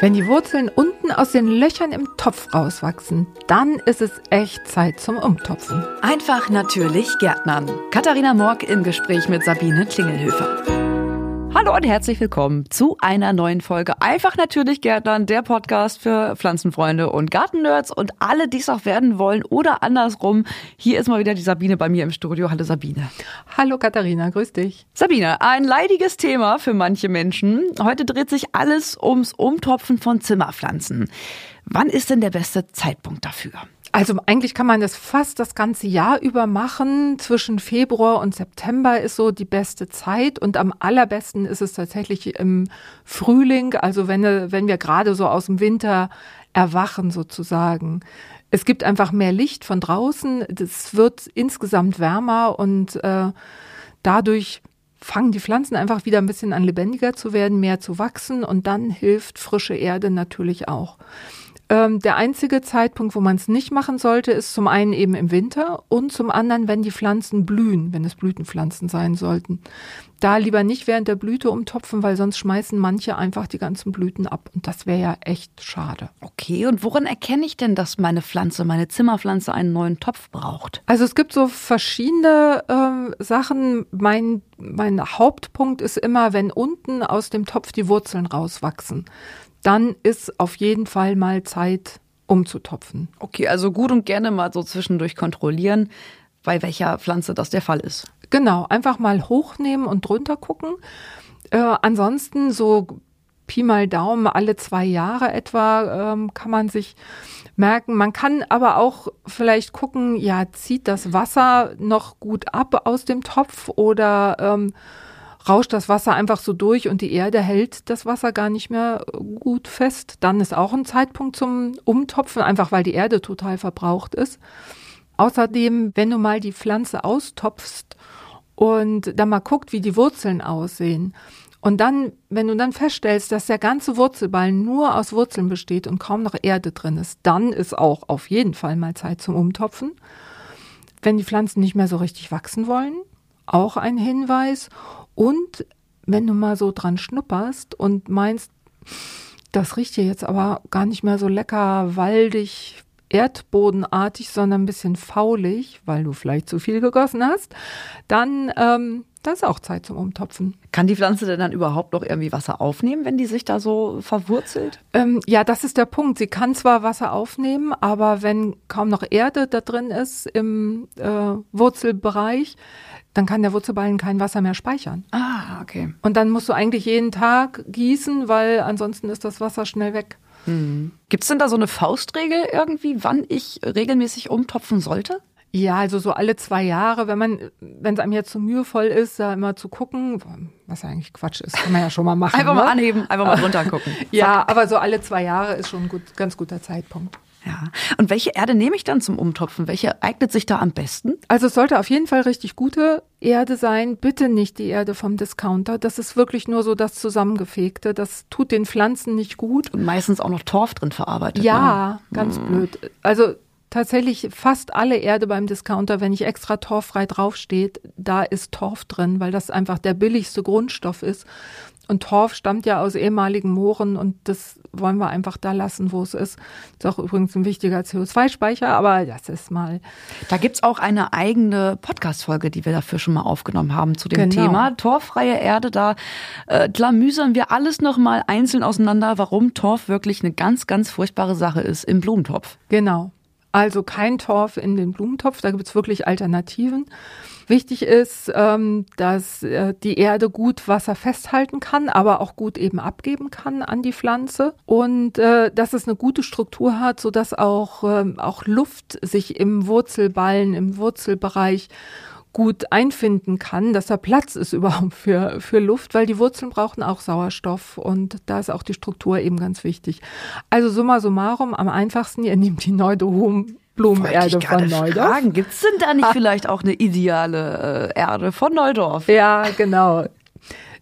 Wenn die Wurzeln unten aus den Löchern im Topf rauswachsen, dann ist es echt Zeit zum Umtopfen. Einfach natürlich Gärtnern. Katharina Morg im Gespräch mit Sabine Klingelhöfer. Hallo und herzlich willkommen zu einer neuen Folge Einfach natürlich Gärtnern, der Podcast für Pflanzenfreunde und Gartennerds und alle, die es auch werden wollen oder andersrum. Hier ist mal wieder die Sabine bei mir im Studio. Hallo Sabine. Hallo Katharina, grüß dich. Sabine, ein leidiges Thema für manche Menschen. Heute dreht sich alles ums Umtopfen von Zimmerpflanzen. Wann ist denn der beste Zeitpunkt dafür? Also eigentlich kann man das fast das ganze Jahr über machen. Zwischen Februar und September ist so die beste Zeit und am allerbesten ist es tatsächlich im Frühling, also wenn, wenn wir gerade so aus dem Winter erwachen sozusagen. Es gibt einfach mehr Licht von draußen, es wird insgesamt wärmer und äh, dadurch fangen die Pflanzen einfach wieder ein bisschen an lebendiger zu werden, mehr zu wachsen und dann hilft frische Erde natürlich auch. Ähm, der einzige Zeitpunkt, wo man es nicht machen sollte, ist zum einen eben im Winter und zum anderen, wenn die Pflanzen blühen, wenn es Blütenpflanzen sein sollten. Da lieber nicht während der Blüte umtopfen, weil sonst schmeißen manche einfach die ganzen Blüten ab und das wäre ja echt schade. Okay, und woran erkenne ich denn, dass meine Pflanze, meine Zimmerpflanze einen neuen Topf braucht? Also es gibt so verschiedene äh, Sachen. Mein, mein Hauptpunkt ist immer, wenn unten aus dem Topf die Wurzeln rauswachsen dann ist auf jeden Fall mal Zeit umzutopfen. Okay, also gut und gerne mal so zwischendurch kontrollieren, bei welcher Pflanze das der Fall ist. Genau, einfach mal hochnehmen und drunter gucken. Äh, ansonsten so Pi mal Daumen alle zwei Jahre etwa ähm, kann man sich merken. Man kann aber auch vielleicht gucken, ja, zieht das Wasser noch gut ab aus dem Topf oder ähm, rauscht das Wasser einfach so durch und die Erde hält das Wasser gar nicht mehr gut fest. Dann ist auch ein Zeitpunkt zum Umtopfen, einfach weil die Erde total verbraucht ist. Außerdem, wenn du mal die Pflanze austopfst und dann mal guckt, wie die Wurzeln aussehen. Und dann, wenn du dann feststellst, dass der ganze Wurzelballen nur aus Wurzeln besteht und kaum noch Erde drin ist, dann ist auch auf jeden Fall mal Zeit zum Umtopfen. Wenn die Pflanzen nicht mehr so richtig wachsen wollen, auch ein Hinweis. Und wenn du mal so dran schnupperst und meinst, das riecht hier jetzt aber gar nicht mehr so lecker, waldig, erdbodenartig, sondern ein bisschen faulig, weil du vielleicht zu viel gegossen hast, dann ähm, das ist auch Zeit zum Umtopfen. Kann die Pflanze denn dann überhaupt noch irgendwie Wasser aufnehmen, wenn die sich da so verwurzelt? Ähm, ja, das ist der Punkt. Sie kann zwar Wasser aufnehmen, aber wenn kaum noch Erde da drin ist im äh, Wurzelbereich, dann kann der Wurzelballen kein Wasser mehr speichern. Ah, okay. Und dann musst du eigentlich jeden Tag gießen, weil ansonsten ist das Wasser schnell weg. Hm. Gibt es denn da so eine Faustregel irgendwie, wann ich regelmäßig umtopfen sollte? Ja, also so alle zwei Jahre, wenn man, wenn es einem jetzt zu mühevoll ist, da immer zu gucken, was ja eigentlich Quatsch ist, kann man ja schon mal machen. einfach ne? mal anheben, einfach mal runter gucken. ja, aber so alle zwei Jahre ist schon ein gut, ganz guter Zeitpunkt. Ja. Und welche Erde nehme ich dann zum Umtopfen? Welche eignet sich da am besten? Also es sollte auf jeden Fall richtig gute Erde sein. Bitte nicht die Erde vom Discounter. Das ist wirklich nur so das Zusammengefegte. Das tut den Pflanzen nicht gut. Und meistens auch noch Torf drin verarbeitet. Ja, ne? ganz hm. blöd. Also tatsächlich fast alle Erde beim Discounter, wenn nicht extra torffrei draufsteht, da ist Torf drin, weil das einfach der billigste Grundstoff ist. Und Torf stammt ja aus ehemaligen Mooren und das wollen wir einfach da lassen, wo es ist. Ist auch übrigens ein wichtiger CO2-Speicher, aber das ist mal. Da gibt's auch eine eigene Podcast-Folge, die wir dafür schon mal aufgenommen haben zu dem genau. Thema. Torffreie Erde, da äh, klamüsern wir alles nochmal einzeln auseinander, warum Torf wirklich eine ganz, ganz furchtbare Sache ist im Blumentopf. Genau. Also kein Torf in den Blumentopf, da gibt's wirklich Alternativen. Wichtig ist, ähm, dass äh, die Erde gut Wasser festhalten kann, aber auch gut eben abgeben kann an die Pflanze und äh, dass es eine gute Struktur hat, so dass auch ähm, auch Luft sich im Wurzelballen, im Wurzelbereich gut einfinden kann, dass da Platz ist überhaupt für, für Luft, weil die Wurzeln brauchen auch Sauerstoff und da ist auch die Struktur eben ganz wichtig. Also summa summarum, am einfachsten, ihr nehmt die Neudohum Blumenerde von Neudorf. Gibt es denn da nicht vielleicht auch eine ideale äh, Erde von Neudorf? Ja, genau.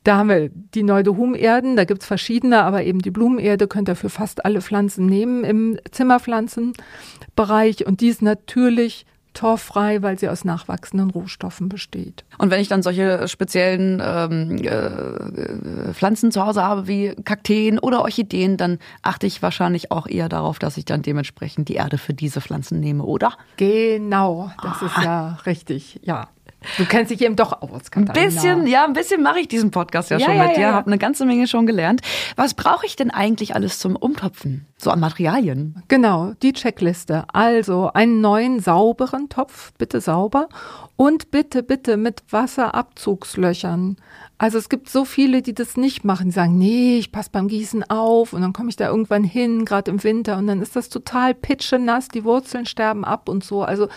Da haben wir die Neudohum-Erden, da gibt's verschiedene, aber eben die Blumenerde könnt ihr für fast alle Pflanzen nehmen im Zimmerpflanzenbereich und die ist natürlich torffrei, weil sie aus nachwachsenden Rohstoffen besteht. Und wenn ich dann solche speziellen ähm, äh, Pflanzen zu Hause habe, wie Kakteen oder Orchideen, dann achte ich wahrscheinlich auch eher darauf, dass ich dann dementsprechend die Erde für diese Pflanzen nehme, oder? Genau, das ah. ist ja richtig, ja. Du kennst dich eben doch aus, Katharina. Ein bisschen, ja, ein bisschen mache ich diesen Podcast ja, ja schon ja, mit dir, ja, habe eine ganze Menge schon gelernt. Was brauche ich denn eigentlich alles zum Umtopfen? So an Materialien? Genau, die Checkliste. Also einen neuen sauberen Topf, bitte sauber und bitte, bitte mit Wasserabzugslöchern. Also es gibt so viele, die das nicht machen. Die sagen, nee, ich passe beim Gießen auf und dann komme ich da irgendwann hin, gerade im Winter und dann ist das total pitschenass, die Wurzeln sterben ab und so. Also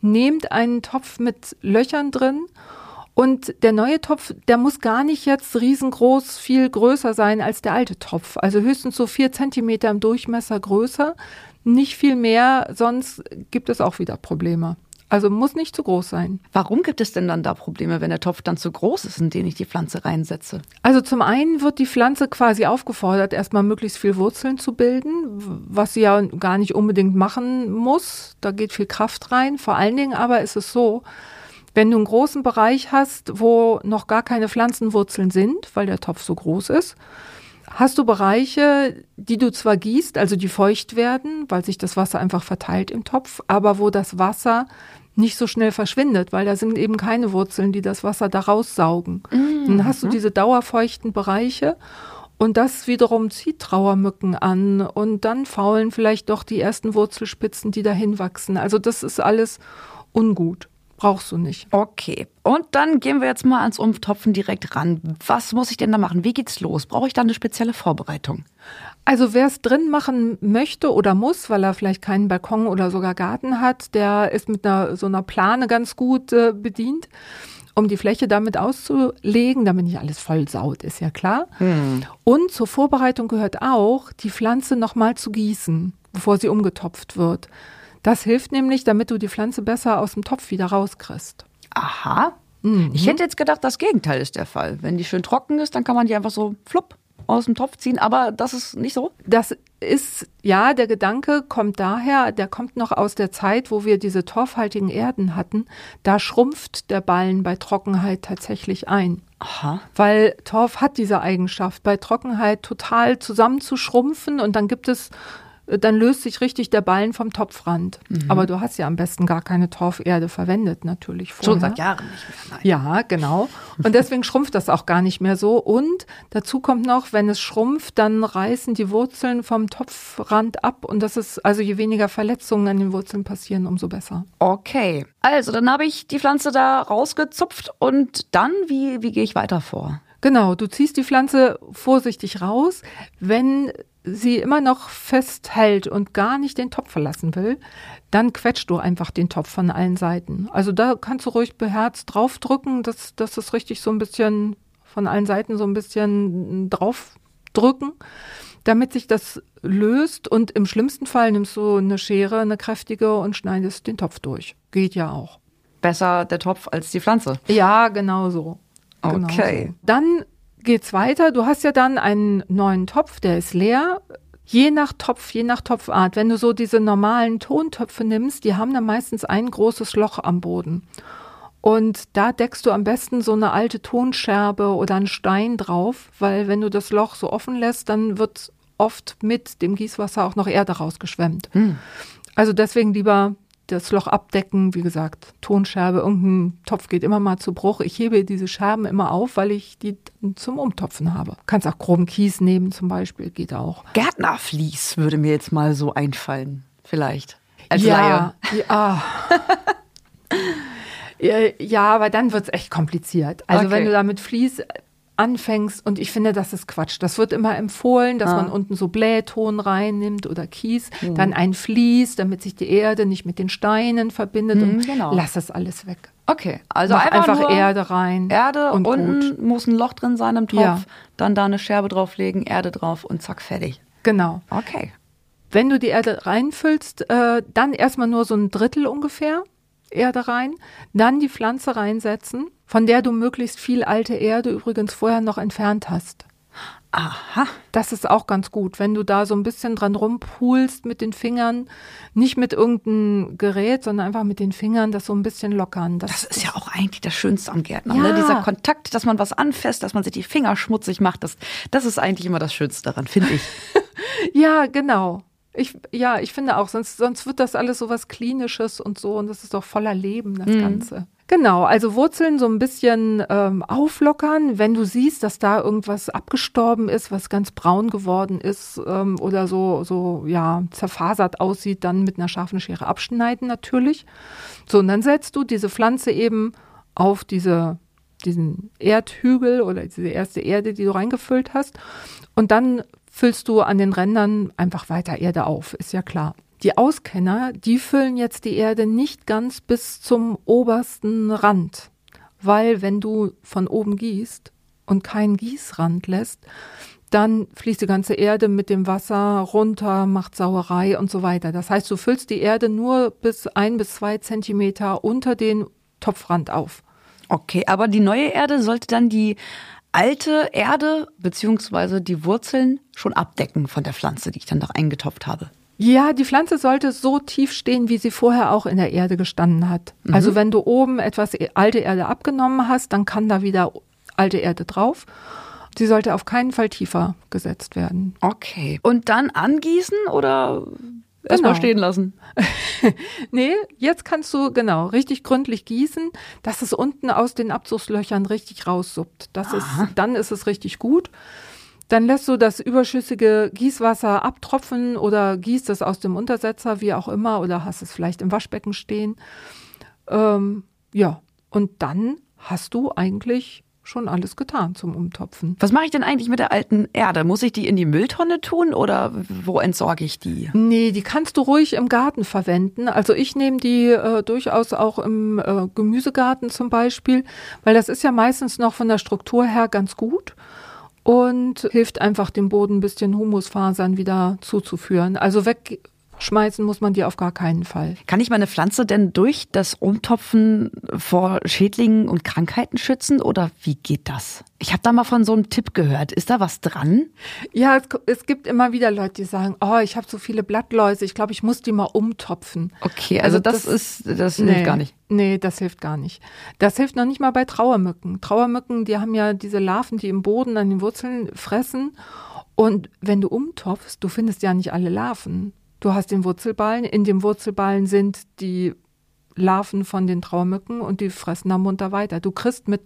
nehmt einen Topf mit Löchern drin und der neue Topf, der muss gar nicht jetzt riesengroß, viel größer sein als der alte Topf. Also höchstens so vier Zentimeter im Durchmesser größer, nicht viel mehr, sonst gibt es auch wieder Probleme. Also muss nicht zu groß sein. Warum gibt es denn dann da Probleme, wenn der Topf dann zu groß ist, in den ich die Pflanze reinsetze? Also zum einen wird die Pflanze quasi aufgefordert, erstmal möglichst viel Wurzeln zu bilden, was sie ja gar nicht unbedingt machen muss. Da geht viel Kraft rein. Vor allen Dingen aber ist es so, wenn du einen großen Bereich hast, wo noch gar keine Pflanzenwurzeln sind, weil der Topf so groß ist, hast du Bereiche, die du zwar gießt, also die feucht werden, weil sich das Wasser einfach verteilt im Topf, aber wo das Wasser nicht so schnell verschwindet, weil da sind eben keine Wurzeln, die das Wasser da raussaugen. Mhm. Dann hast du diese dauerfeuchten Bereiche und das wiederum zieht Trauermücken an und dann faulen vielleicht doch die ersten Wurzelspitzen, die dahin wachsen. Also das ist alles ungut. Brauchst du nicht. Okay. Und dann gehen wir jetzt mal ans Umtopfen direkt ran. Was muss ich denn da machen? Wie geht's los? Brauche ich da eine spezielle Vorbereitung? Also wer es drin machen möchte oder muss, weil er vielleicht keinen Balkon oder sogar Garten hat, der ist mit einer so einer Plane ganz gut äh, bedient, um die Fläche damit auszulegen, damit nicht alles voll saut, ist ja klar. Hm. Und zur Vorbereitung gehört auch, die Pflanze nochmal zu gießen, bevor sie umgetopft wird. Das hilft nämlich, damit du die Pflanze besser aus dem Topf wieder rauskriegst. Aha. Mhm. Ich hätte jetzt gedacht, das Gegenteil ist der Fall. Wenn die schön trocken ist, dann kann man die einfach so flupp aus dem Topf ziehen, aber das ist nicht so? Das ist, ja, der Gedanke kommt daher, der kommt noch aus der Zeit, wo wir diese torfhaltigen Erden hatten. Da schrumpft der Ballen bei Trockenheit tatsächlich ein. Aha. Weil Torf hat diese Eigenschaft, bei Trockenheit total zusammenzuschrumpfen und dann gibt es dann löst sich richtig der Ballen vom Topfrand. Mhm. Aber du hast ja am besten gar keine Torferde verwendet, natürlich vorher. Schon seit Jahren nicht mehr. Nein. Ja, genau. Und deswegen schrumpft das auch gar nicht mehr so. Und dazu kommt noch, wenn es schrumpft, dann reißen die Wurzeln vom Topfrand ab. Und das ist, also je weniger Verletzungen an den Wurzeln passieren, umso besser. Okay. Also, dann habe ich die Pflanze da rausgezupft und dann, wie, wie gehe ich weiter vor? Genau, du ziehst die Pflanze vorsichtig raus. Wenn sie immer noch festhält und gar nicht den Topf verlassen will, dann quetscht du einfach den Topf von allen Seiten. Also da kannst du ruhig beherzt draufdrücken, dass, dass es richtig so ein bisschen von allen Seiten so ein bisschen draufdrücken, damit sich das löst und im schlimmsten Fall nimmst du eine Schere, eine kräftige und schneidest den Topf durch. Geht ja auch. Besser der Topf als die Pflanze. Ja, genau so. Genau okay. So. Dann geht's weiter. Du hast ja dann einen neuen Topf, der ist leer. Je nach Topf, je nach Topfart. Wenn du so diese normalen Tontöpfe nimmst, die haben dann meistens ein großes Loch am Boden. Und da deckst du am besten so eine alte Tonscherbe oder einen Stein drauf, weil wenn du das Loch so offen lässt, dann wird oft mit dem Gießwasser auch noch Erde rausgeschwemmt. Hm. Also deswegen lieber das Loch abdecken. Wie gesagt, Tonscherbe, irgendein Topf geht immer mal zu Bruch. Ich hebe diese Scherben immer auf, weil ich die zum Umtopfen habe. Kannst auch groben Kies nehmen zum Beispiel, geht auch. Gärtnerflies würde mir jetzt mal so einfallen, vielleicht. Als ja, Laie. ja. ja, aber dann wird es echt kompliziert. Also okay. wenn du da mit Vlies anfängst und ich finde, das ist Quatsch. Das wird immer empfohlen, dass ah. man unten so Blähton reinnimmt oder Kies, mhm. dann ein Vlies, damit sich die Erde nicht mit den Steinen verbindet mhm, und genau. lass es alles weg. Okay, also Mach einfach, einfach Erde rein. Erde und unten gut. muss ein Loch drin sein im Topf, ja. dann da eine Scherbe drauflegen, Erde drauf und zack, fertig. Genau. Okay. Wenn du die Erde reinfüllst, äh, dann erstmal nur so ein Drittel ungefähr Erde rein, dann die Pflanze reinsetzen von der du möglichst viel alte Erde übrigens vorher noch entfernt hast. Aha. Das ist auch ganz gut, wenn du da so ein bisschen dran rumpulst mit den Fingern, nicht mit irgendeinem Gerät, sondern einfach mit den Fingern das so ein bisschen lockern. Das, das ist ja auch eigentlich das Schönste am Gärtner, Ja. ne? dieser Kontakt, dass man was anfasst, dass man sich die Finger schmutzig macht, das, das ist eigentlich immer das Schönste daran, finde ich. Ja, genau. Ich, ja, ich finde auch, sonst, sonst wird das alles so was Klinisches und so und das ist doch voller Leben, das Ganze. Genau, also Wurzeln so ein bisschen ähm, auflockern, wenn du siehst, dass da irgendwas abgestorben ist, was ganz braun geworden ist ähm, oder so, so, ja, zerfasert aussieht, dann mit einer scharfen Schere abschneiden natürlich. So, und dann setzt du diese Pflanze eben auf diese, diesen Erdhügel oder diese erste Erde, die du reingefüllt hast. Und dann füllst du an den Rändern einfach weiter Erde auf, ist ja klar. Die Auskenner, die füllen jetzt die Erde nicht ganz bis zum obersten Rand, weil wenn du von oben gießt und keinen Gießrand lässt, dann fließt die ganze Erde mit dem Wasser runter, macht Sauerei und so weiter. Das heißt, du füllst die Erde nur bis ein bis zwei Zentimeter unter den Topfrand auf. Okay, aber die neue Erde sollte dann die alte Erde beziehungsweise die Wurzeln schon abdecken von der Pflanze, die ich dann da eingetopft habe. Ja, die Pflanze sollte so tief stehen, wie sie vorher auch in der Erde gestanden hat. Also wenn du oben etwas e- alte Erde abgenommen hast, dann kann da wieder alte Erde drauf. Sie sollte auf keinen Fall tiefer gesetzt werden. Okay. Und dann angießen oder erstmal Genau. stehen lassen? Nee, jetzt kannst du genau richtig gründlich gießen, dass es unten aus den Abzugslöchern richtig raussuppt. Das ist, dann ist es richtig gut. Dann lässt du das überschüssige Gießwasser abtropfen oder gießt es aus dem Untersetzer, wie auch immer, oder hast es vielleicht im Waschbecken stehen. Ähm, ja, und dann hast du eigentlich schon alles getan zum Umtopfen. Was mache ich denn eigentlich mit der alten Erde? Muss ich die in die Mülltonne tun oder wo entsorge ich die? Nee, die kannst du ruhig im Garten verwenden. Also ich nehme die äh, durchaus auch im äh, Gemüsegarten zum Beispiel, weil das ist ja meistens noch von der Struktur her ganz gut und hilft einfach dem Boden ein bisschen Humusfasern wieder zuzuführen. Also wegschmeißen muss man die auf gar keinen Fall. Kann ich meine Pflanze denn durch das Umtopfen vor Schädlingen und Krankheiten schützen oder wie geht das? Ich habe da mal von so einem Tipp gehört. Ist da was dran? Ja, es, es gibt immer wieder Leute, die sagen, oh, ich habe so viele Blattläuse, ich glaube, ich muss die mal umtopfen. Okay, also, Also das, das- ist das hilft gar nicht. Nee, das hilft gar nicht. Das hilft noch nicht mal bei Trauermücken. Trauermücken, die haben ja diese Larven, die im Boden an den Wurzeln fressen. Und wenn du umtopfst, du findest ja nicht alle Larven. Du hast den Wurzelballen, in dem Wurzelballen sind die Larven von den Trauermücken und die fressen da munter weiter. Du kriegst mit,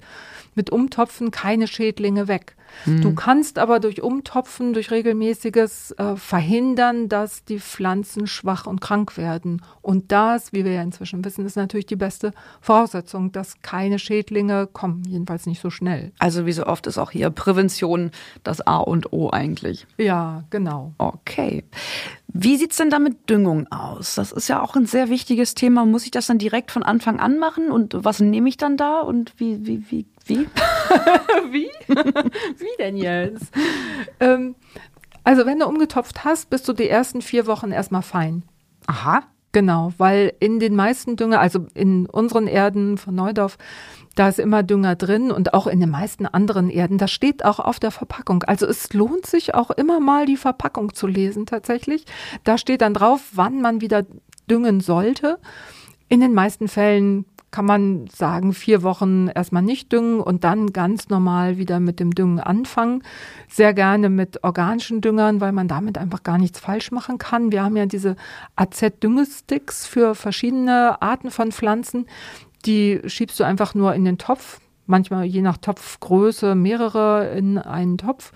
mit Umtopfen keine Schädlinge weg. Du kannst aber durch Umtopfen, durch regelmäßiges äh, verhindern, dass die Pflanzen schwach und krank werden. Und das, wie wir ja inzwischen wissen, ist natürlich die beste Voraussetzung, dass keine Schädlinge kommen, jedenfalls nicht so schnell. Also wie so oft ist auch hier Prävention das A und O eigentlich. Ja, genau. Okay. Wie sieht's denn da mit Düngung aus? Das ist ja auch ein sehr wichtiges Thema. Muss ich das dann direkt von Anfang an machen? Und was nehme ich dann da? Und wie, wie, wie, wie? Wie? Wie denn jetzt? ähm, also wenn du umgetopft hast, bist du die ersten vier Wochen erstmal fein. Aha. Genau, weil in den meisten Dünger, also in unseren Erden von Neudorf, da ist immer Dünger drin und auch in den meisten anderen Erden. Das steht auch auf der Verpackung. Also es lohnt sich auch immer mal die Verpackung zu lesen tatsächlich. Da steht dann drauf, wann man wieder düngen sollte. In den meisten Fällen kann man sagen, vier Wochen erstmal nicht düngen und dann ganz normal wieder mit dem Düngen anfangen. Sehr gerne mit organischen Düngern, weil man damit einfach gar nichts falsch machen kann. Wir haben ja diese AZ-Düngesticks für verschiedene Arten von Pflanzen. Die schiebst du einfach nur in den Topf. Manchmal je nach Topfgröße mehrere in einen Topf.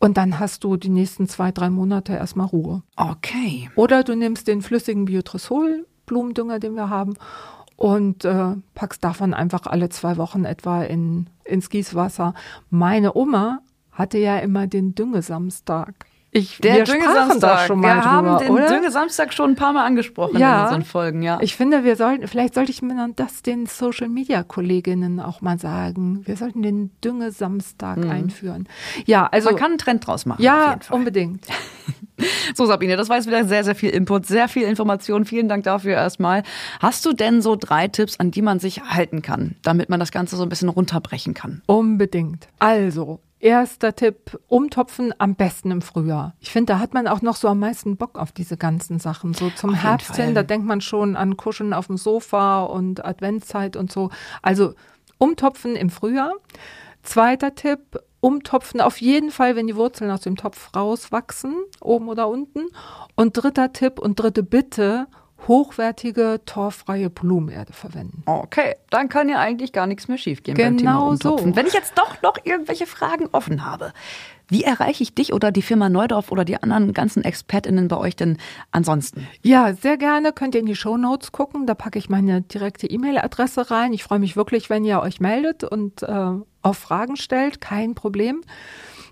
Und dann hast du die nächsten zwei, drei Monate erstmal Ruhe. Okay. Oder du nimmst den flüssigen Biotresol-Blumendünger, den wir haben, und äh, packst davon einfach alle zwei Wochen etwa in, ins Gießwasser. Meine Oma hatte ja immer den Düngesamstag. Ich, wir sprachen da schon mal wir drüber, haben den oder? Düngesamstag schon ein paar Mal angesprochen in Ja. unseren Folgen, ja. Ich finde, wir sollten, vielleicht sollte ich mir das den Social Media Kolleginnen auch mal sagen. Wir sollten den Düngesamstag einführen. Ja, also Mhm. Man kann einen Trend draus machen. ja, unbedingt. So, Sabine, das war jetzt wieder sehr, sehr viel Input, sehr viel Information. Vielen Dank dafür erstmal. Hast du denn so drei Tipps, an die man sich halten kann, damit man das Ganze so ein bisschen runterbrechen kann? Unbedingt. Also, Erster Tipp, umtopfen am besten im Frühjahr. Ich finde, da hat man auch noch so am meisten Bock auf diese ganzen Sachen. So zum Auf Herbst hin, da denkt man schon an Kuscheln auf dem Sofa und Adventszeit und so. Also umtopfen im Frühjahr. Zweiter Tipp, umtopfen auf jeden Fall, wenn die Wurzeln aus dem Topf rauswachsen, oben oder unten. Und dritter Tipp und dritte Bitte, hochwertige, torffreie Blumenerde verwenden. Okay, dann kann ja eigentlich gar nichts mehr schiefgehen beim Genau Thema Umtopfen. so. Wenn ich jetzt doch noch irgendwelche Fragen offen habe, wie erreiche ich dich oder die Firma Neudorf oder die anderen ganzen ExpertInnen bei euch denn ansonsten? Ja, sehr gerne. Könnt ihr in die Show Notes gucken. Da packe ich meine direkte E-Mail-Adresse rein. Ich freue mich wirklich, wenn ihr euch meldet und äh, auf Fragen stellt. Kein Problem.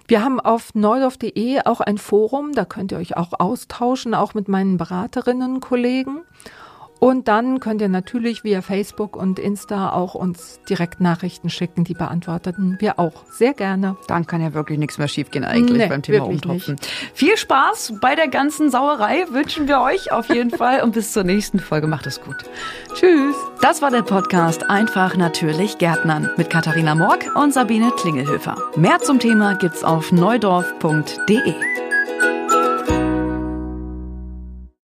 Wir haben auf neudorf.de auch ein Forum. Da könnt ihr euch auch austauschen, auch mit meinen Beraterinnen Kollegen. Und dann könnt ihr natürlich via Facebook und Insta auch uns direkt Nachrichten schicken. Die beantworteten wir auch sehr gerne. Dann kann ja wirklich nichts mehr schiefgehen eigentlich Nee, beim Thema Umtopfen. Viel Spaß bei der ganzen Sauerei wünschen wir euch auf jeden Fall und bis zur nächsten Folge. Macht es gut. Tschüss. Das war der Podcast Einfach natürlich Gärtnern mit Katharina Morg und Sabine Klingelhöfer. Mehr zum Thema gibt's auf neudorf.de.